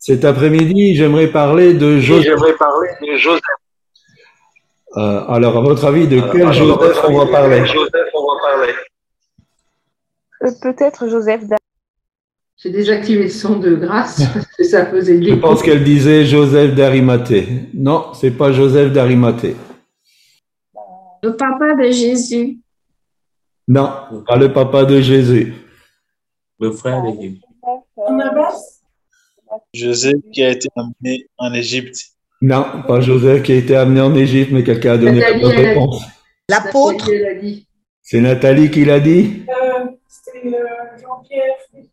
Cet après-midi, j'aimerais parler de Joseph. J'aimerais parler de Joseph. Euh, alors, à votre avis, de quel Joseph on va parler Joseph, on va parler? Euh, Peut-être Joseph J'ai désactivé le son de grâce parce que ça faisait de Je pense qu'elle disait Joseph d'Arimathée. Non, c'est pas Joseph d'Arimathée. Le papa de Jésus. Non, pas le papa de Jésus. Le frère de Jésus. Joseph qui a été amené en Égypte. Non, pas Joseph qui a été amené en Égypte, mais quelqu'un a donné la bonne réponse. L'apôtre? C'est Nathalie qui l'a dit? C'était euh, Jean-Pierre.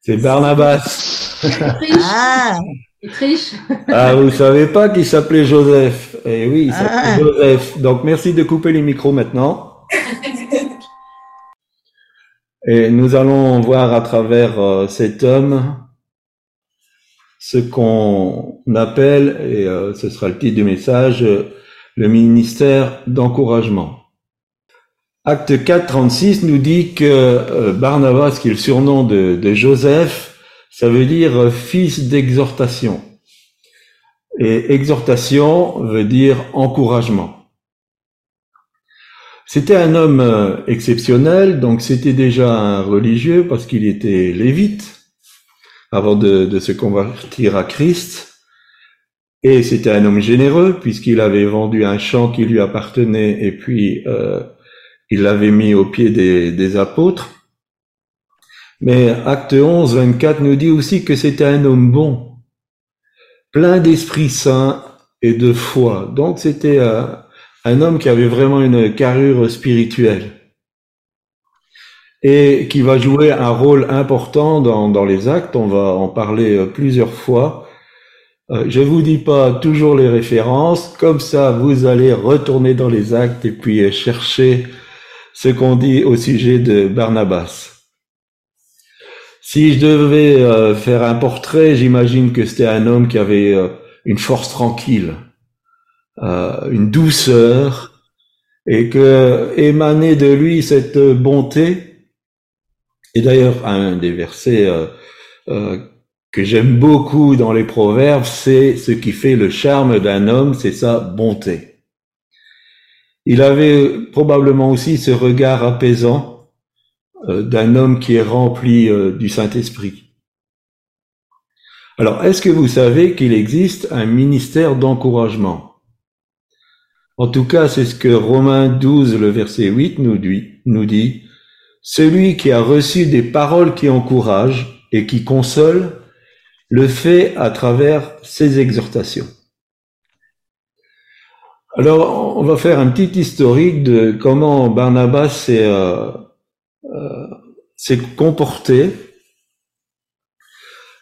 C'est Barnabas. Il triche. ah, Il triche. Ah, vous savez pas qu'il s'appelait Joseph Eh oui, il s'appelait Ah. Joseph. Donc merci de couper les micros maintenant. Et nous allons voir à travers euh, cet homme ce qu'on appelle, et euh, ce sera le titre du message, euh, le ministère d'encouragement. Acte 4, 36 nous dit que euh, Barnabas, qui est le surnom de, Joseph, ça veut dire fils d'exhortation. Et exhortation veut dire encouragement. C'était un homme exceptionnel, donc c'était déjà un religieux parce qu'il était lévite avant de, se convertir à Christ. Et c'était un homme généreux puisqu'il avait vendu un champ qui lui appartenait et puis euh, il l'avait mis au pied des, des apôtres. Mais Acte 11, 24 nous dit aussi que c'était un homme bon, plein d'Esprit Saint et de foi. Donc c'était euh, un homme qui avait vraiment une carrure spirituelle et qui va jouer un rôle important dans, dans les actes. On va en parler euh, plusieurs fois. Euh, je vous dis pas toujours les références, comme ça vous allez retourner dans les actes et puis euh, chercher ce qu'on dit au sujet de Barnabas. Si je devais faire un portrait, j'imagine que c'était un homme qui avait une force tranquille, une douceur, et que émanait de lui cette bonté. Et d'ailleurs, un des versets euh, euh, que j'aime beaucoup dans les proverbes, c'est ce qui fait le charme d'un homme, c'est sa bonté. Il avait probablement aussi ce regard apaisant euh, d'un homme qui est rempli du Saint-Esprit. Alors, est-ce que vous savez qu'il existe un ministère d'encouragement? En tout cas, c'est ce que Romains 12, le verset 8 nous dit, nous dit Celui qui a reçu des paroles qui encouragent et qui consolent, le fait à travers ses exhortations. Alors, on va faire un petit historique de comment Barnabas s'est euh, euh, comporté.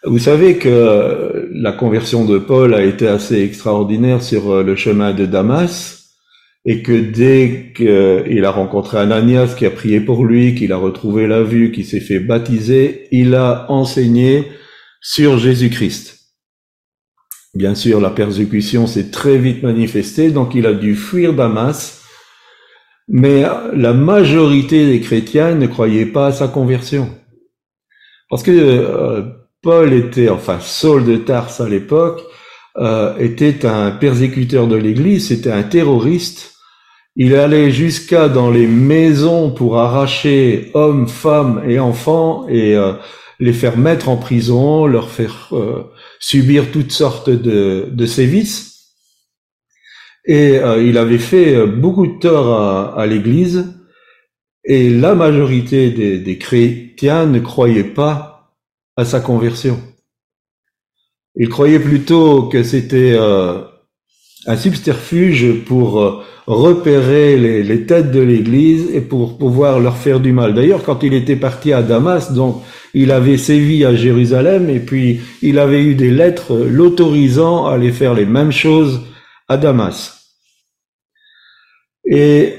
Vous savez que la conversion de Paul a été assez extraordinaire sur euh, le chemin de Damas et que dès qu'il a rencontré Ananias qui a prié pour lui, qu'il a retrouvé la vue, qui s'est fait baptiser, il a enseigné sur Jésus-Christ. Bien sûr, la persécution s'est très vite manifestée, donc il a dû fuir Damas, mais la majorité des chrétiens ne croyaient pas à sa conversion. Parce que euh, Paul était, enfin Saul de Tarse à l'époque, euh, était un persécuteur de l'Église, c'était un terroriste. Il allait jusqu'à dans les maisons pour arracher hommes, femmes et enfants et euh, les faire mettre en prison, leur faire euh, subir toutes sortes de, de sévices. Et euh, il avait fait euh, beaucoup de tort à, à l'Église. Et la majorité des, des chrétiens ne croyaient pas à sa conversion. Ils croyaient plutôt que c'était euh, un subterfuge pour euh, repérer les, les têtes de l'Église et pour pouvoir leur faire du mal. D'ailleurs, quand il était parti à Damas, donc il avait sévi à Jérusalem et puis il avait eu des lettres l'autorisant à aller faire les mêmes choses à Damas. Et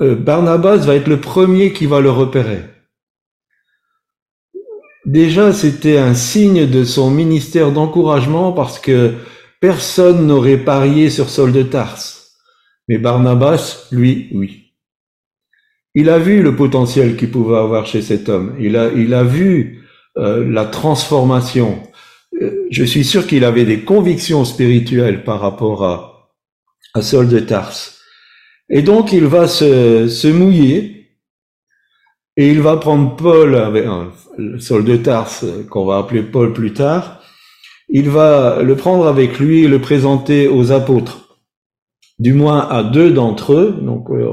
euh, Barnabas va être le premier qui va le repérer. Déjà, c'était un signe de son ministère d'encouragement parce que personne n'aurait parié sur Saul de Tarse. Mais Barnabas, lui, oui. Il a vu le potentiel qu'il pouvait avoir chez cet homme. Il a, il a vu euh, la transformation. Euh, Je suis sûr qu'il avait des convictions spirituelles par rapport à, à Saul de Tarse. Et donc il va se, se mouiller et il va prendre Paul, avec, euh, le Saul de Tarse, euh, qu'on va appeler Paul plus tard, il va le prendre avec lui et le présenter aux apôtres, du moins à deux d'entre eux. Donc, euh,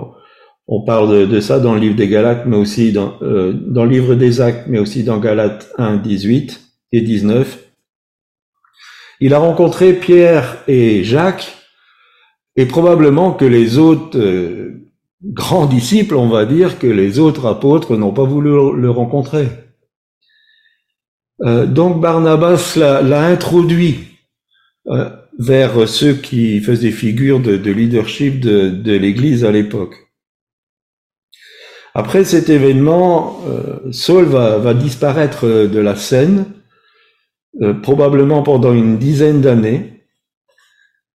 on parle de, ça dans le livre des Galates, mais aussi dans, le livre des Actes, mais aussi dans Galates 1, 18 et 19. Il a rencontré Pierre et Jacques, et probablement que les autres grands disciples, on va dire, que les autres apôtres n'ont pas voulu le rencontrer. Euh, donc Barnabas l'a introduit euh, vers ceux qui faisaient figure de, de leadership de, l'Église à l'époque. Après cet événement, euh, Saul va, disparaître de la scène, probablement pendant une dizaine d'années,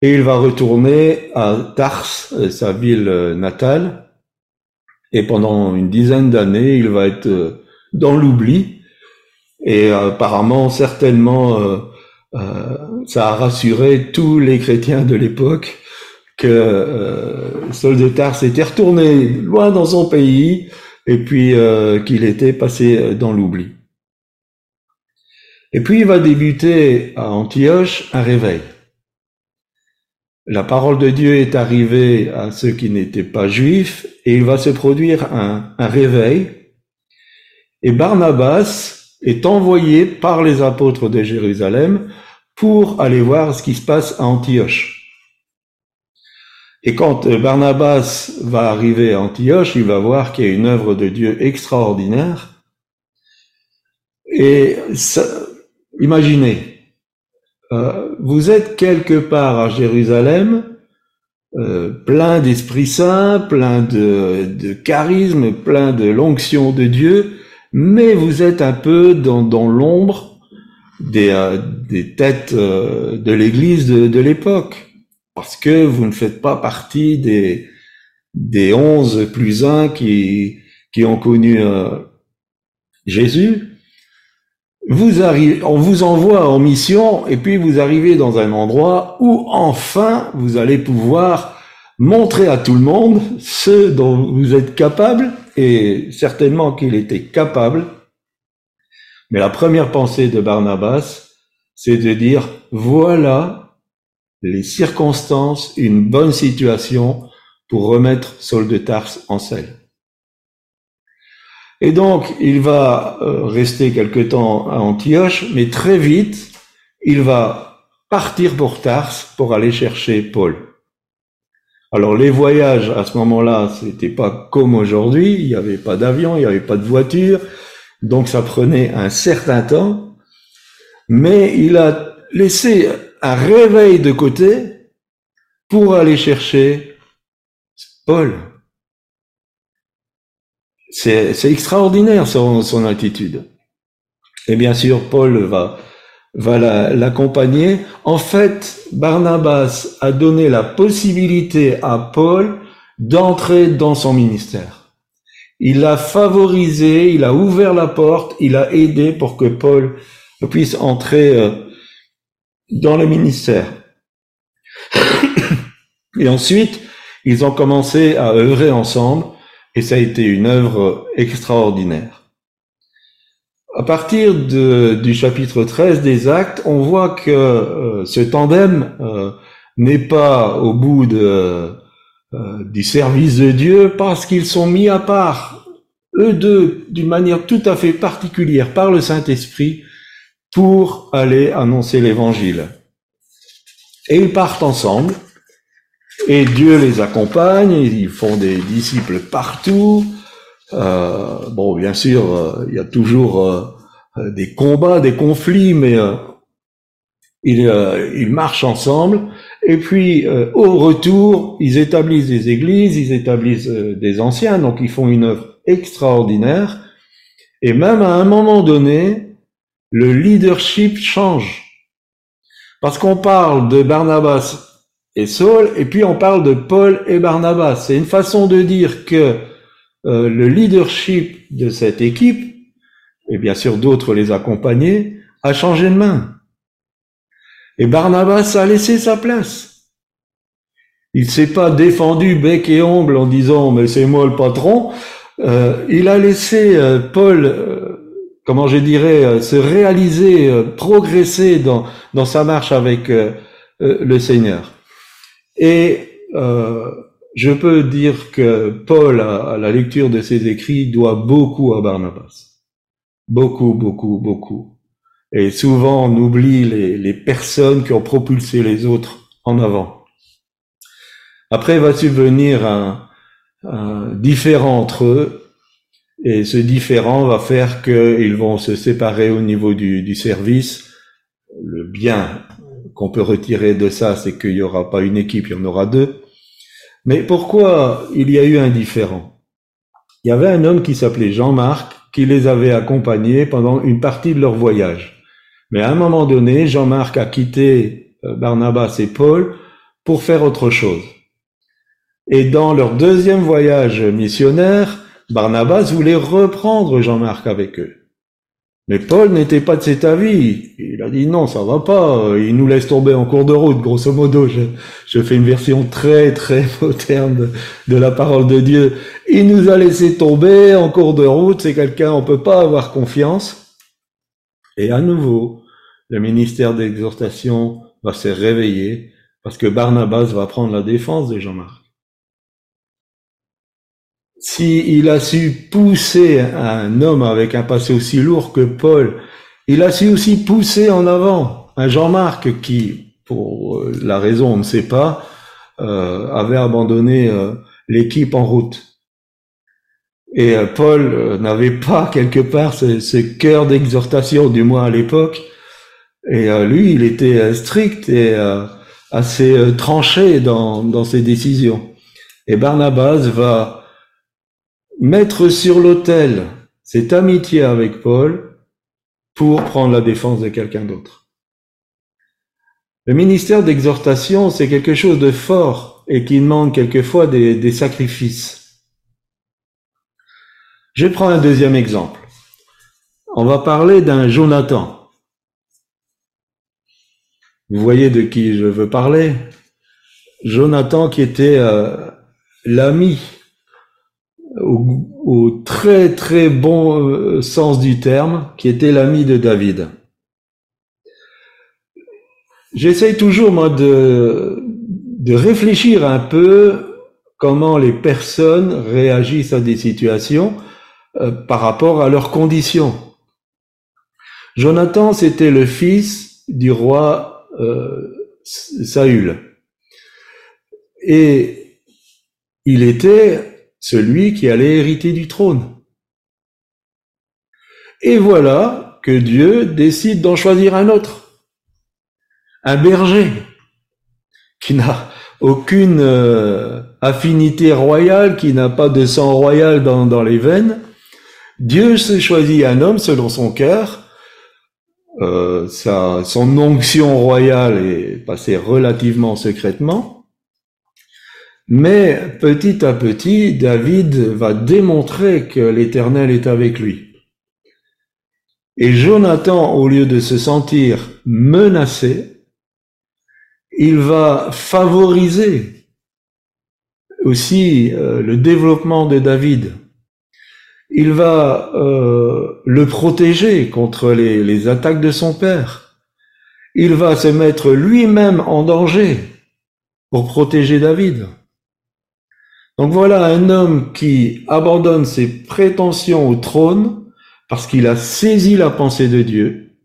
et il va retourner à Tars, euh, sa ville euh, natale, et pendant une dizaine d'années, il va être euh, dans l'oubli, et apparemment, certainement, ça a rassuré tous les chrétiens de l'époque que euh, Saul de Tarse était retourné loin dans son pays et puis qu'il était passé dans l'oubli. Et puis il va débuter à Antioche un réveil. La parole de Dieu est arrivée à ceux qui n'étaient pas juifs et il va se produire un, réveil. Et Barnabas est envoyé par les apôtres de Jérusalem pour aller voir ce qui se passe à Antioche. Et quand Barnabas va arriver à Antioche, il va voir qu'il y a une œuvre de Dieu extraordinaire. Et imaginez, euh, vous êtes quelque part à Jérusalem, euh, plein d'Esprit Saint, plein de, de charisme, plein de l'onction de Dieu, mais vous êtes un peu dans, dans l'ombre des, euh, des têtes euh, de l'Église de, de l'époque parce que vous ne faites pas partie des, des onze plus un qui, qui ont connu euh, Jésus. Vous arrivez, on vous envoie en mission et puis vous arrivez dans un endroit où enfin vous allez pouvoir montrer à tout le monde ce dont vous êtes capable et certainement qu'il était capable. Mais la première pensée de Barnabas, c'est de dire voilà les circonstances, une bonne situation pour remettre Saul de Tarse en selle. Et donc, il va euh, rester quelque temps à Antioche, mais très vite, il va partir pour Tarse pour aller chercher Paul. Alors, les voyages à ce moment-là, c'était pas comme aujourd'hui, il n'y avait pas d'avion, il n'y avait pas de voiture, donc ça prenait un certain temps, mais il a laissé un réveil de côté pour aller chercher Paul. C'est, extraordinaire son, son attitude. Et bien sûr, Paul va, va la- l'accompagner. En fait, Barnabas a donné la possibilité à Paul d'entrer dans son ministère. Il l'a favorisé, il a ouvert la porte, il a aidé pour que Paul puisse entrer euh, dans le ministère. Et ensuite, ils ont commencé à œuvrer ensemble et ça a été une œuvre extraordinaire. À partir du chapitre 13 des Actes, on voit que euh, ce tandem euh, n'est pas au bout de, euh, du service de Dieu parce qu'ils sont mis à part, eux deux, d'une manière tout à fait particulière par le Saint-Esprit, pour aller annoncer l'évangile. Et ils partent ensemble, et Dieu les accompagne, ils font des disciples partout. Euh, bon, bien sûr, euh, il y a toujours euh, euh, des combats, des conflits, mais euh, ils, ils marchent ensemble. Et puis, au retour, ils établissent des églises, ils établissent des anciens, donc ils font une œuvre extraordinaire. Et même à un moment donné, le leadership change. Parce qu'on parle de Barnabas et Saul, et puis on parle de Paul et Barnabas. C'est une façon de dire que euh, le leadership de cette équipe et bien sûr d'autres les accompagnaient, a changé de main. Et Barnabas a laissé sa place. Il s'est pas défendu bec et ongle en disant mais c'est moi le patron. Euh, il a laissé euh, Paul, comment je dirais, se réaliser, progresser dans, sa marche avec le Seigneur. Et euh, je peux dire que Paul, à, la lecture de ses écrits, doit beaucoup à Barnabas. Beaucoup, beaucoup, beaucoup. Et souvent, on oublie les, les personnes qui ont propulsé les autres en avant. Après va subvenir un, un différent entre eux, et ce différent va faire qu'ils vont se séparer au niveau du, du service. Le bien qu'on peut retirer de ça, c'est qu'il n'y aura pas une équipe, il y en aura deux. Mais pourquoi il y a eu un différent? Il y avait un homme qui s'appelait Jean-Marc qui les avait accompagnés pendant une partie de leur voyage. Mais à un moment donné, Jean-Marc a quitté euh, Barnabas et Paul pour faire autre chose. Et dans leur deuxième voyage missionnaire, Barnabas voulait reprendre Jean-Marc avec eux. Mais Paul n'était pas de cet avis. Il a dit non, ça va pas. Il nous laisse tomber en cours de route, grosso modo. Je, je fais une version très très moderne de, la parole de Dieu. Il nous a laissé tomber en cours de route. C'est quelqu'un, on peut pas avoir confiance. Et à nouveau, le ministère d'exhortation va se réveiller parce que Barnabas va prendre la défense de Jean-Marc. Si il a su pousser un homme avec un passé aussi lourd que Paul, il a su aussi pousser en avant un Jean-Marc qui, pour euh, la raison on ne sait pas, euh, avait abandonné euh, l'équipe en route. Et euh, Paul n'avait pas quelque part ce, cœur d'exhortation, du moins à l'époque. Et lui, il était strict et assez tranché dans, dans ses décisions. Et Barnabas va mettre sur l'autel cette amitié avec Paul pour prendre la défense de quelqu'un d'autre. Le ministère d'exhortation, c'est quelque chose de fort et qui demande quelquefois des, sacrifices. Je prends un deuxième exemple. On va parler d'un Jonathan. Vous voyez de qui je veux parler Jonathan qui était euh, l'ami au, très très bon euh, sens du terme, qui était l'ami de David. J'essaye toujours moi de, de réfléchir un peu comment les personnes réagissent à des situations euh, par rapport à leurs conditions. Jonathan, c'était le fils du roi euh, Saül. Et il était celui qui allait hériter du trône. Et voilà que Dieu décide d'en choisir un autre, un berger, qui n'a aucune euh, affinité royale, qui n'a pas de sang royal dans, les veines. Dieu se choisit un homme selon son cœur. Euh, sa, son onction royale est passée relativement secrètement. Mais petit à petit, David va démontrer que l'Éternel est avec lui. Et Jonathan, au lieu de se sentir menacé, il va favoriser aussi euh, le développement de David. Il va euh, le protéger contre les, les attaques de son père. Il va se mettre lui-même en danger pour protéger David. Donc voilà un homme qui abandonne ses prétentions au trône parce qu'il a saisi la pensée de Dieu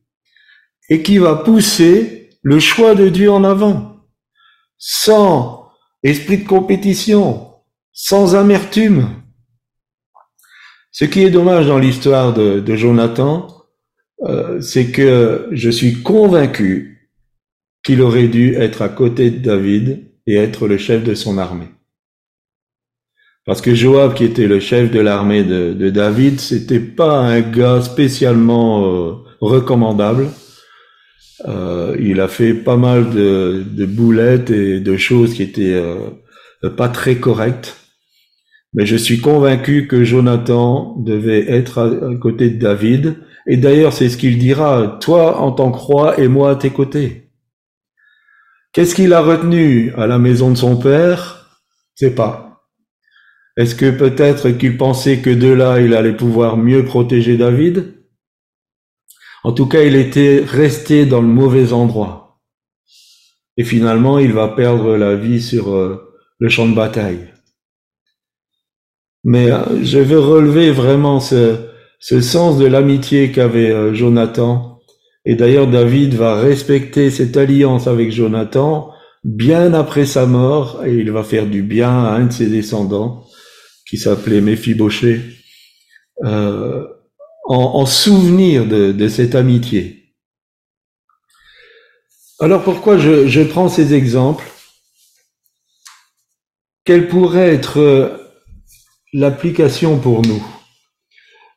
et qui va pousser le choix de Dieu en avant, sans esprit de compétition, sans amertume. Ce qui est dommage dans l'histoire de, Jonathan, euh, c'est que je suis convaincu qu'il aurait dû être à côté de David et être le chef de son armée. Parce que Joab, qui était le chef de l'armée de, David, c'était pas un gars spécialement euh, recommandable. Euh, il a fait pas mal de, de, boulettes et de choses qui étaient euh, pas très correctes. Mais je suis convaincu que Jonathan devait être à, à côté de David Et d'ailleurs, c'est ce qu'il dira, toi en tant que roi et moi à tes côtés. Qu'est-ce qu'il a retenu à la maison de son père? C'est pas. Est-ce que peut-être qu'il pensait que de là, il allait pouvoir mieux protéger David? En tout cas, il était resté dans le mauvais endroit. Et finalement, il va perdre la vie sur euh, le champ de bataille. Mais euh, je veux relever vraiment ce, ce sens de l'amitié qu'avait euh, Jonathan. Et d'ailleurs, David va respecter cette alliance avec Jonathan bien après sa mort, et il va faire du bien à un de ses descendants, qui s'appelait Méphibosheth, euh, en, en souvenir de, cette amitié. Alors pourquoi je, je prends ces exemples? Quelle pourrait être euh, l'application pour nous?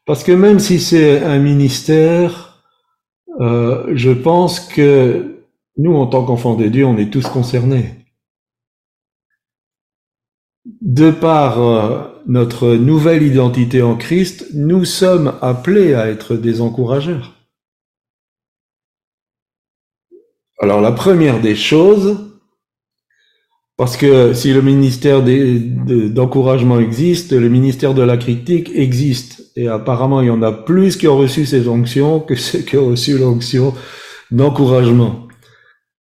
Parce que même si c'est un ministère, euh, je pense que nous, en tant qu'enfants de Dieu, on est tous concernés. De par euh, notre nouvelle identité en Christ, nous sommes appelés à être des encourageurs. Alors la première des choses, parce que si le ministère d'encouragement existe, le ministère de la critique existe. Et apparemment, il y en a plus qui ont reçu ces onctions que ceux qui ont reçu l'onction d'encouragement.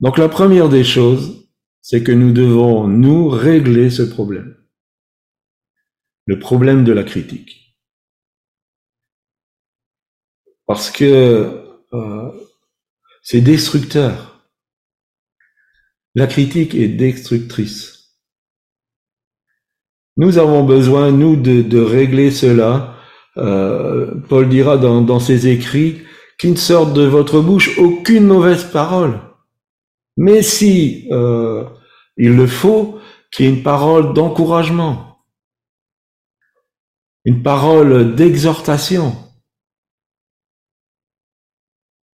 Donc la première des choses, c'est que nous devons, nous, régler ce problème. Le problème de la critique. Parce que euh, c'est destructeur. La critique est destructrice. Nous avons besoin, nous, de, régler cela. Euh, Paul dira dans, dans ses écrits qu'il ne sorte de votre bouche aucune mauvaise parole. Mais si euh, il le faut, qu'il y ait une parole d'encouragement, une parole d'exhortation.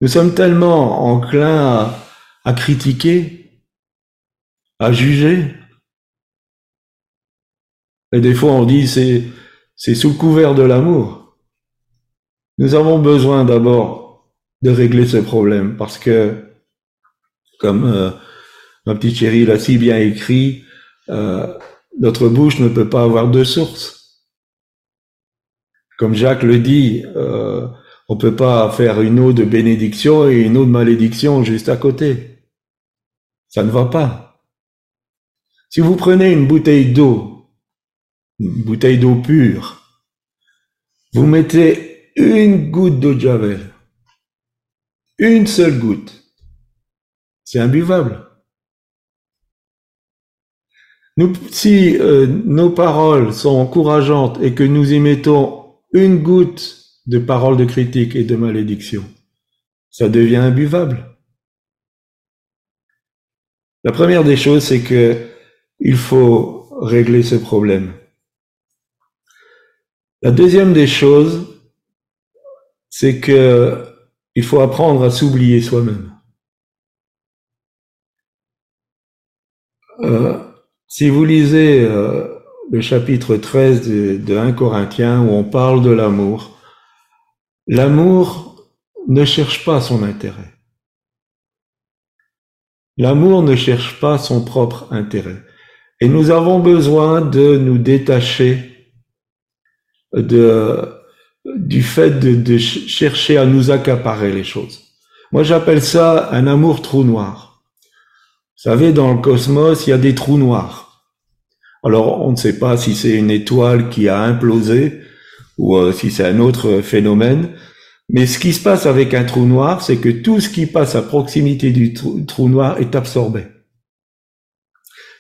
Nous sommes tellement enclins à, critiquer, à juger. Et des fois, on dit c'est c'est sous le couvert de l'amour. Nous avons besoin d'abord de régler ce problème parce que, comme euh, ma petite chérie l'a si bien écrit, euh, notre bouche ne peut pas avoir deux sources. Comme Jacques le dit, euh, on peut pas faire une eau de bénédiction et une eau de malédiction juste à côté. Ça ne va pas. Si vous prenez une bouteille d'eau, une bouteille d'eau pure, vous mettez une goutte d'eau de javel, une seule goutte, c'est imbuvable. Si euh, nos paroles sont encourageantes et que nous y mettons une goutte de paroles de critique et de malédiction, ça devient imbuvable. La première des choses, c'est que il faut régler ce problème. La deuxième des choses, c'est que il faut apprendre à s'oublier soi-même. Euh, si vous lisez euh, le chapitre 13 de, de 1 Corinthiens où on parle de l'amour, l'amour ne cherche pas son intérêt. L'amour ne cherche pas son propre intérêt. Et nous avons besoin de nous détacher de, du fait de, de chercher à nous accaparer les choses. Moi, j'appelle ça un amour trou noir. Vous savez, dans le cosmos, il y a des trous noirs. Alors, on ne sait pas si c'est une étoile qui a implosé ou euh, si c'est un autre phénomène. Mais ce qui se passe avec un trou noir, c'est que tout ce qui passe à proximité du trou, trou noir est absorbé.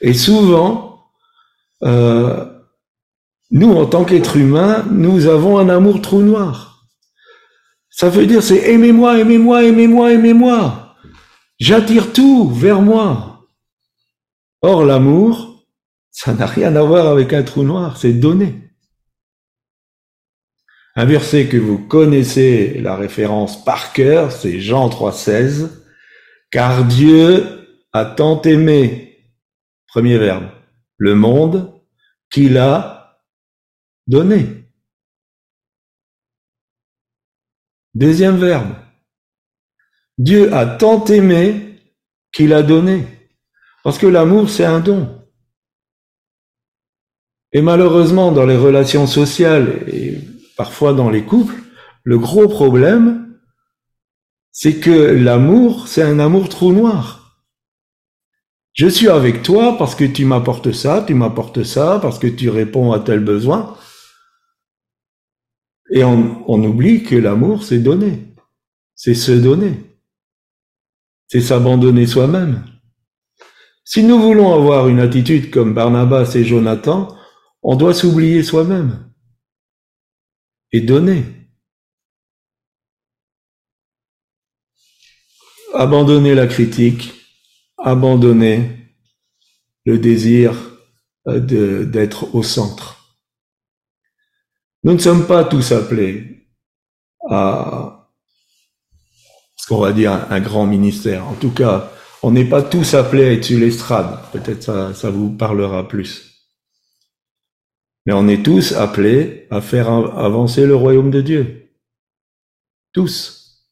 Et souvent, euh, nous, en tant qu'êtres humains, nous avons un amour trou noir. Ça veut dire, c'est aimez-moi, aimez-moi, aimez-moi, aimez-moi. J'attire tout vers moi. Or, l'amour, ça n'a rien à voir avec un trou noir, c'est donné. Un verset que vous connaissez la référence par cœur, c'est Jean 3,16. Car Dieu a tant aimé, premier verbe, le monde, qu'il a donné. Deuxième verbe. Dieu a tant aimé qu'il a donné. Parce que l'amour, c'est un don. Et malheureusement, dans les relations sociales et parfois dans les couples, le gros problème, c'est que l'amour, c'est un amour trou noir. Je suis avec toi parce que tu m'apportes ça, tu m'apportes ça, parce que tu réponds à tel besoin. Et on, oublie que l'amour, c'est donner. C'est se donner. C'est s'abandonner soi-même. Si nous voulons avoir une attitude comme Barnabas et Jonathan, on doit s'oublier soi-même et donner. Abandonner la critique, abandonner le désir euh, d'être au centre. Nous ne sommes pas tous appelés à ce qu'on va dire un grand ministère. En tout cas, on n'est pas tous appelés à être sur l'estrade. Peut-être ça, ça vous parlera plus. Mais on est tous appelés à faire av- avancer le royaume de Dieu. Tous.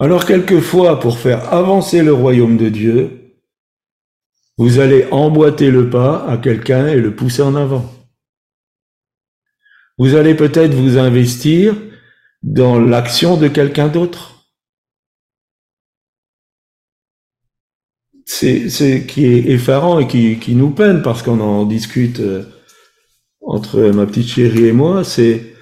Alors quelquefois, pour faire avancer le royaume de Dieu, vous allez emboîter le pas à quelqu'un et le pousser en avant. Vous allez peut-être vous investir dans l'action de quelqu'un d'autre. C'est ce qui est effarant et qui, qui nous peine parce qu'on en discute euh, entre ma petite chérie et moi, c'est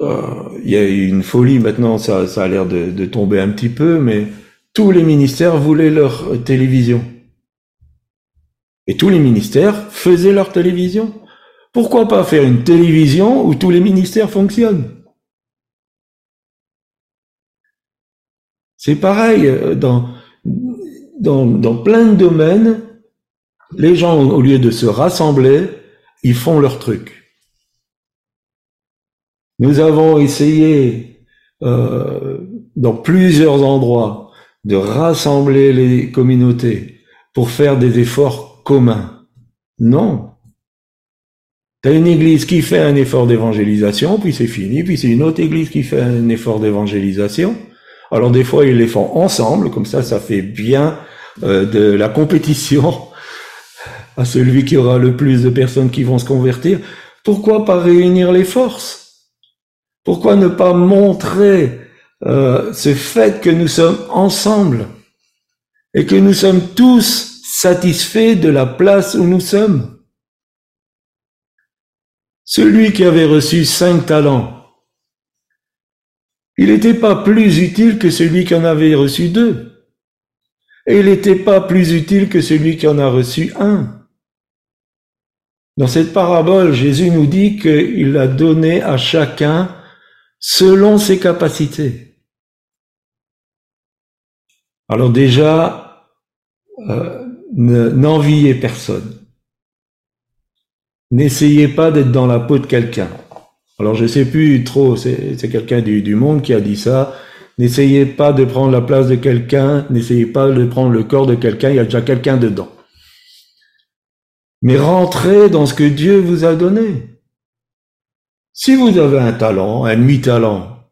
euh, il y a une folie maintenant, ça, ça a l'air de, de tomber un petit peu, mais tous les ministères voulaient leur télévision. Et tous les ministères faisaient leur télévision. Pourquoi pas faire une télévision où tous les ministères fonctionnent? C'est pareil, euh, dans, dans, dans plein de domaines, les gens, au lieu de se rassembler, ils font leur truc. Nous avons essayé euh, dans plusieurs endroits de rassembler les communautés pour faire des efforts communs. Non. Tu une église qui fait un effort d'évangélisation, puis c'est fini, puis c'est une autre église qui fait un effort d'évangélisation. Alors des fois, ils les font ensemble, comme ça, ça fait bien euh, de la compétition à celui qui aura le plus de personnes qui vont se convertir. Pourquoi pas réunir les forces? Pourquoi ne pas montrer euh, ce fait que nous sommes ensemble et que nous sommes tous satisfaits de la place où nous sommes? Celui qui avait reçu cinq talents, il n'était pas plus utile que celui qui en avait reçu deux. Et il n'était pas plus utile que celui qui en a reçu un. Dans cette parabole, Jésus nous dit qu'il a donné à chacun selon ses capacités. Alors déjà, euh, n'enviez personne. N'essayez pas d'être dans la peau de quelqu'un. Alors je sais plus trop, c'est quelqu'un du, du monde qui a dit ça. N'essayez pas de prendre la place de quelqu'un, n'essayez pas de prendre le corps de quelqu'un, il y a déjà quelqu'un dedans. Mais rentrez dans ce que Dieu vous a donné. Si vous avez un talent, un demi-talent,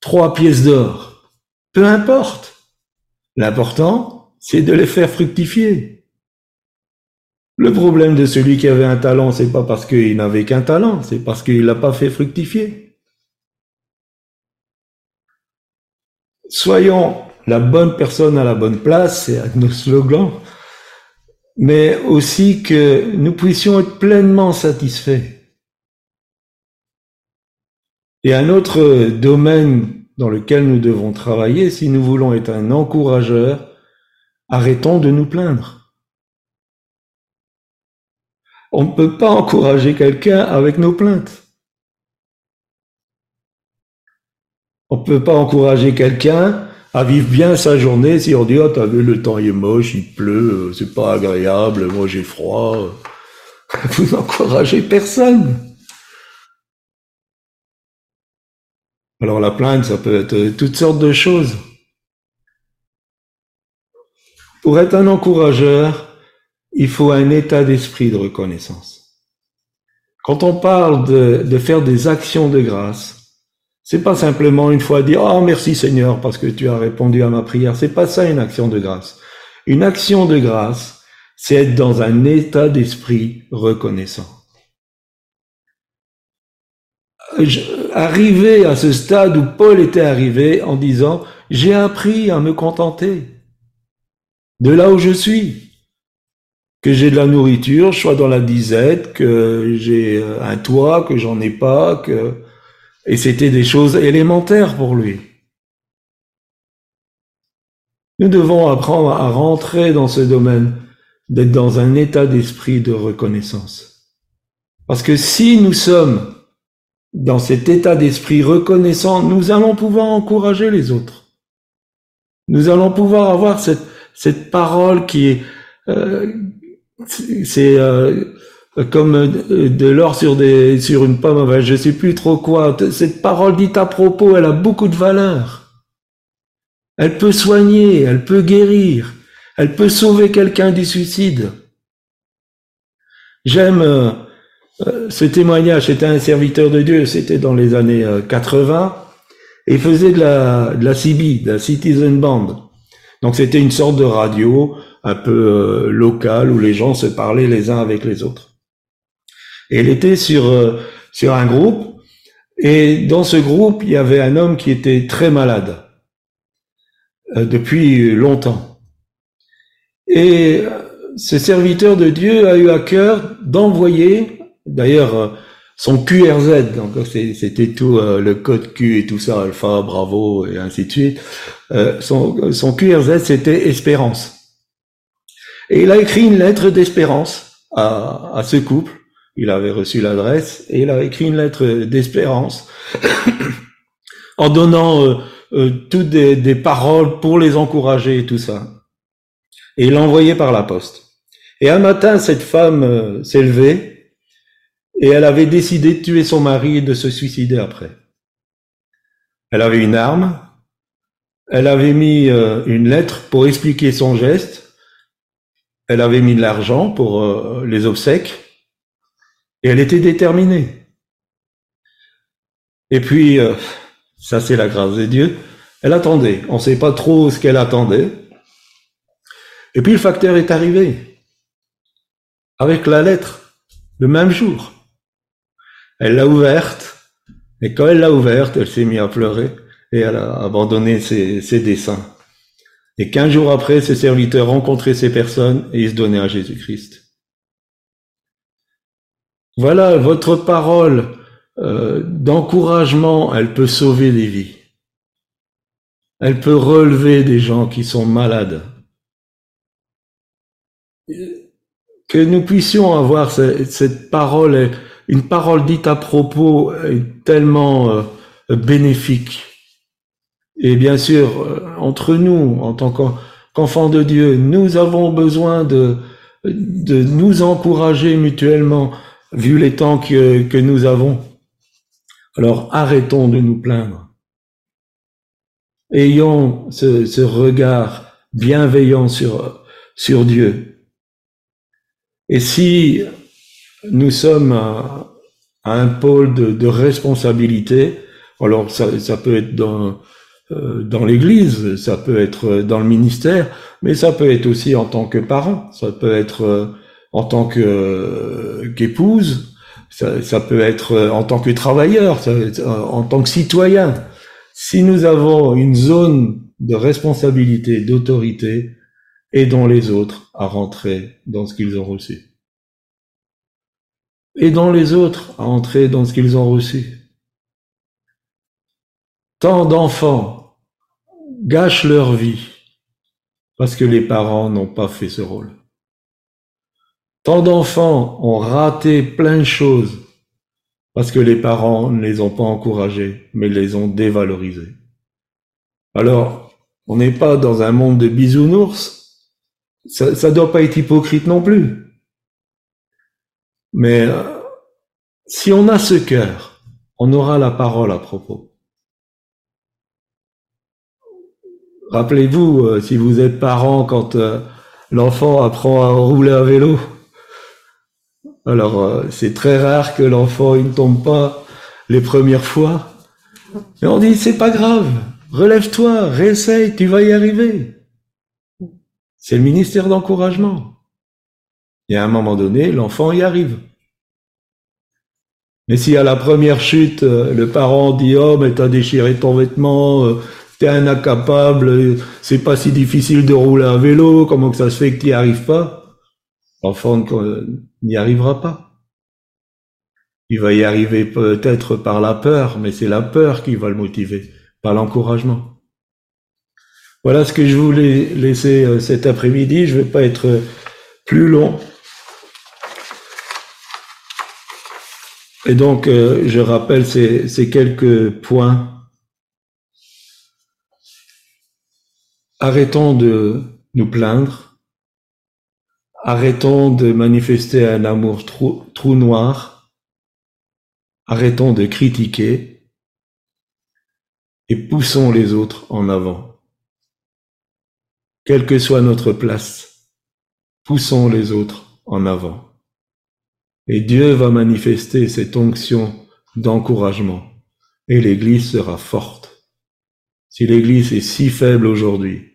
trois pièces d'or, peu importe. L'important, c'est de les faire fructifier. Le problème de celui qui avait un talent, c'est pas parce qu'il n'avait qu'un talent, c'est parce qu'il l'a pas fait fructifier. Soyons la bonne personne à la bonne place, c'est nos slogans, mais aussi que nous puissions être pleinement satisfaits. Et un autre domaine dans lequel nous devons travailler, si nous voulons être un encourageur, arrêtons de nous plaindre. On ne peut pas encourager quelqu'un avec nos plaintes. On ne peut pas encourager quelqu'un à vivre bien sa journée si on dit oh t'as vu le temps est moche, il pleut, c'est pas agréable, moi j'ai froid. Vous n'encouragez personne. Alors la plainte, ça peut être toutes sortes de choses. Pour être un encourageur, il faut un état d'esprit de reconnaissance. Quand on parle de, faire des actions de grâce, C'est pas simplement une fois dire oh merci Seigneur parce que tu as répondu à ma prière. C'est pas ça une action de grâce. Une action de grâce, c'est être dans un état d'esprit reconnaissant. Arriver à ce stade où Paul était arrivé en disant j'ai appris à me contenter de là où je suis que j'ai de la nourriture, je sois dans la disette, que j'ai euh, un toit, que j'en ai pas, que et c'était des choses élémentaires pour lui. Nous devons apprendre à rentrer dans ce domaine, d'être dans un état d'esprit de reconnaissance. Parce que si nous sommes dans cet état d'esprit reconnaissant, nous allons pouvoir encourager les autres. Nous allons pouvoir avoir cette, cette parole qui est, euh, c'est euh, comme euh, de l'or sur des sur une pomme. Enfin, je sais plus trop quoi. Cette parole dite à propos, elle a beaucoup de valeur. Elle peut soigner, elle peut guérir, elle peut sauver quelqu'un du suicide. J'aime euh, ce témoignage. C'était un serviteur de Dieu. C'était dans les années 80 et il faisait de la de la CB, de la Citizen Band. Donc c'était une sorte de radio un peu euh, local où les gens se parlaient les uns avec les autres. Et il était sur euh, sur un groupe et dans ce groupe il y avait un homme qui était très malade euh, depuis longtemps. Et ce serviteur de Dieu a eu à cœur d'envoyer, d'ailleurs son QRZ, donc c'était tout le code Q et tout ça, alpha, bravo et ainsi de suite. son, son QRZ c'était espérance. Et il a écrit une lettre d'espérance à, à ce couple. Il avait reçu l'adresse et il a écrit une lettre d'espérance en donnant euh, euh, toutes des, paroles pour les encourager et tout ça. Et il l'a envoyé par la poste. Et un matin, cette femme euh, s'est levée et elle avait décidé de tuer son mari et de se suicider après. Elle avait une arme, elle avait mis une lettre pour expliquer son geste elle avait mis de l'argent pour euh, les obsèques et elle était déterminée. Et puis, euh, ça c'est la grâce de Dieu, elle attendait. On ne sait pas trop ce qu'elle attendait. Et puis le facteur est arrivé avec la lettre le même jour. Elle l'a ouverte et quand elle l'a ouverte, elle s'est mise à pleurer et elle a abandonné ses, ses dessins. Et quinze jours après, ses serviteurs rencontraient ces personnes et ils se donnaient à Jésus-Christ. Voilà, votre parole euh, d'encouragement, elle peut sauver des vies. Elle peut relever des gens qui sont malades. Que nous puissions avoir cette, parole, une parole dite à propos tellement euh, bénéfique et bien sûr, euh, entre nous, en tant qu'enfants de Dieu, nous avons besoin de, nous encourager mutuellement, vu les temps que, nous avons. Alors arrêtons de nous plaindre. Ayons ce, regard bienveillant sur, Dieu. Et si nous sommes à, un pôle de, responsabilité, alors ça, peut être dans, dans l'Église, ça peut être dans le ministère, mais ça peut être aussi en tant que parent, ça peut être euh, en tant que euh, qu'épouse, ça, ça, peut être en tant que travailleur, ça, en tant que citoyen. Si nous avons une zone de responsabilité, d'autorité, aidons les autres à rentrer dans ce qu'ils ont reçu. Aidons les autres à entrer dans ce qu'ils ont reçu. Tant d'enfants gâchent leur vie parce que les parents n'ont pas fait ce rôle. Tant d'enfants ont raté plein de choses parce que les parents ne les ont pas encouragés, mais les ont dévalorisés. Alors, on n'est pas dans un monde de bisounours, ça ne doit pas être hypocrite non plus. Mais euh, si on a ce cœur, on aura la parole à propos. Rappelez-vous, euh, si vous êtes parent, quand euh, l'enfant apprend à rouler à vélo, alors euh, c'est très rare que l'enfant ne tombe pas les premières fois, Et on dit, c'est pas grave, relève-toi, réessaye, tu vas y arriver. C'est le ministère d'encouragement. Et à un moment donné, l'enfant y arrive. Mais si à la première chute, le parent dit, oh, mais t'as déchiré ton vêtement, t'es un incapable, c'est pas si difficile de rouler un vélo, comment que ça se fait que tu n'y arrives pas? L'enfant ne- n'y arrivera pas. Il va y arriver peut-être par la peur, mais c'est la peur qui va le motiver, pas l'encouragement. Voilà ce que je voulais laisser euh, cet après-midi. Je vais pas être euh, plus long. Et donc, euh, je rappelle ces quelques points. Arrêtons de nous plaindre. Arrêtons de manifester un amour trou, trou noir. Arrêtons de critiquer. Et poussons les autres en avant. Quelle que soit notre place, poussons les autres en avant. Et Dieu va manifester cette onction d'encouragement. Et l'Église sera forte. Si l'Église est si faible aujourd'hui,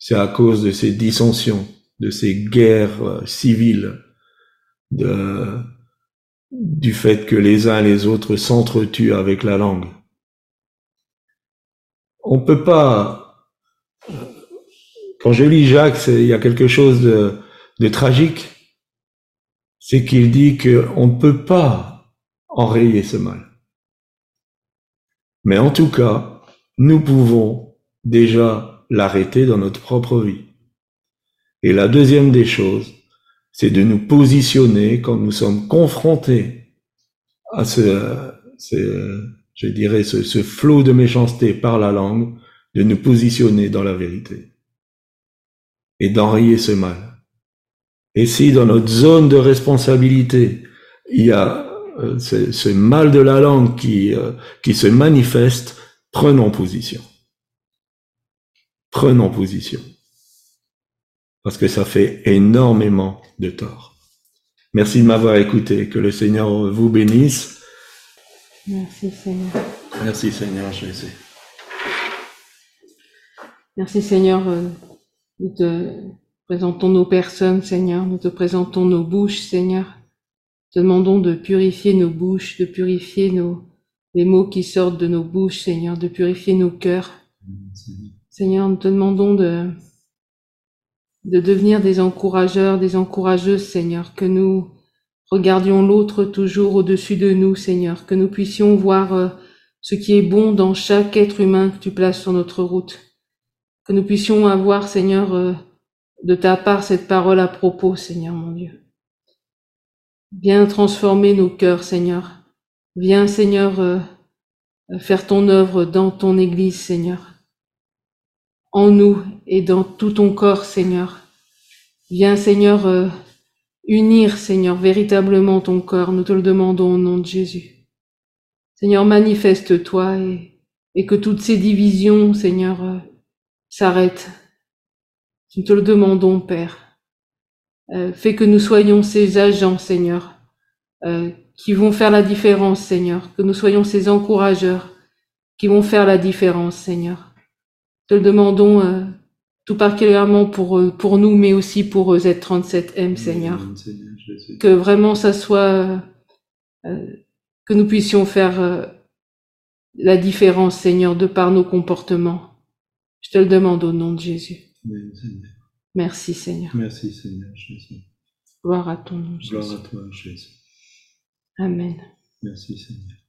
c'est à cause de ces dissensions, de ces guerres euh, civiles, du fait que les uns et les autres s'entretuent avec la langue. On peut pas, quand je lis Jacques, il y a quelque chose de, de tragique, c'est qu'il dit qu'on ne peut pas enrayer ce mal. Mais en tout cas, nous pouvons déjà l'arrêter dans notre propre vie. Et la deuxième des choses, c'est de nous positionner quand nous sommes confrontés à ce, je dirais, ce, flot de méchanceté par la langue, de nous positionner dans la vérité et d'enrayer ce mal. Et si dans notre zone de responsabilité, il y a euh, ce, mal de la langue qui, euh, qui se manifeste, prenons position. Prenons position. Parce que ça fait énormément de tort. Merci de m'avoir écouté. Que le Seigneur vous bénisse. Merci Seigneur. Merci Seigneur, je sais. Merci Seigneur. euh, Nous te présentons nos personnes, Seigneur. Nous te présentons nos bouches, Seigneur. Te demandons de purifier nos bouches, de purifier nos, les mots qui sortent de nos bouches, Seigneur, de purifier nos cœurs. Seigneur, nous te demandons de, de devenir des encourageurs, des encourageuses, Seigneur, que nous regardions l'autre toujours au-dessus de nous, Seigneur, que nous puissions voir euh, ce qui est bon dans chaque être humain que tu places sur notre route, que nous puissions avoir, Seigneur, euh, de ta part cette parole à propos, Seigneur mon Dieu. Viens transformer nos cœurs, Seigneur. Viens, Seigneur, euh, faire ton œuvre dans ton Église, Seigneur en nous et dans tout ton corps, Seigneur. Viens, Seigneur, euh, unir, Seigneur, véritablement ton corps. Nous te le demandons au nom de Jésus. Seigneur, manifeste-toi et, et que toutes ces divisions, Seigneur, euh, s'arrêtent. Nous te le demandons, Père. Euh, fais que nous soyons ces agents, Seigneur, euh, qui vont faire la différence, Seigneur. Que nous soyons ces encourageurs qui vont faire la différence, Seigneur te le demandons euh, tout particulièrement pour, euh, pour nous, mais aussi pour euh, Z37M, Seigneur. Que vraiment ça soit, euh, que nous puissions faire euh, la différence, Seigneur, de par nos comportements. Je te le demande au nom de Jésus. Merci, Seigneur. Merci Seigneur Jésus. Gloire à ton nom, Gloire Jésus. à toi Jésus. Amen. Merci Seigneur.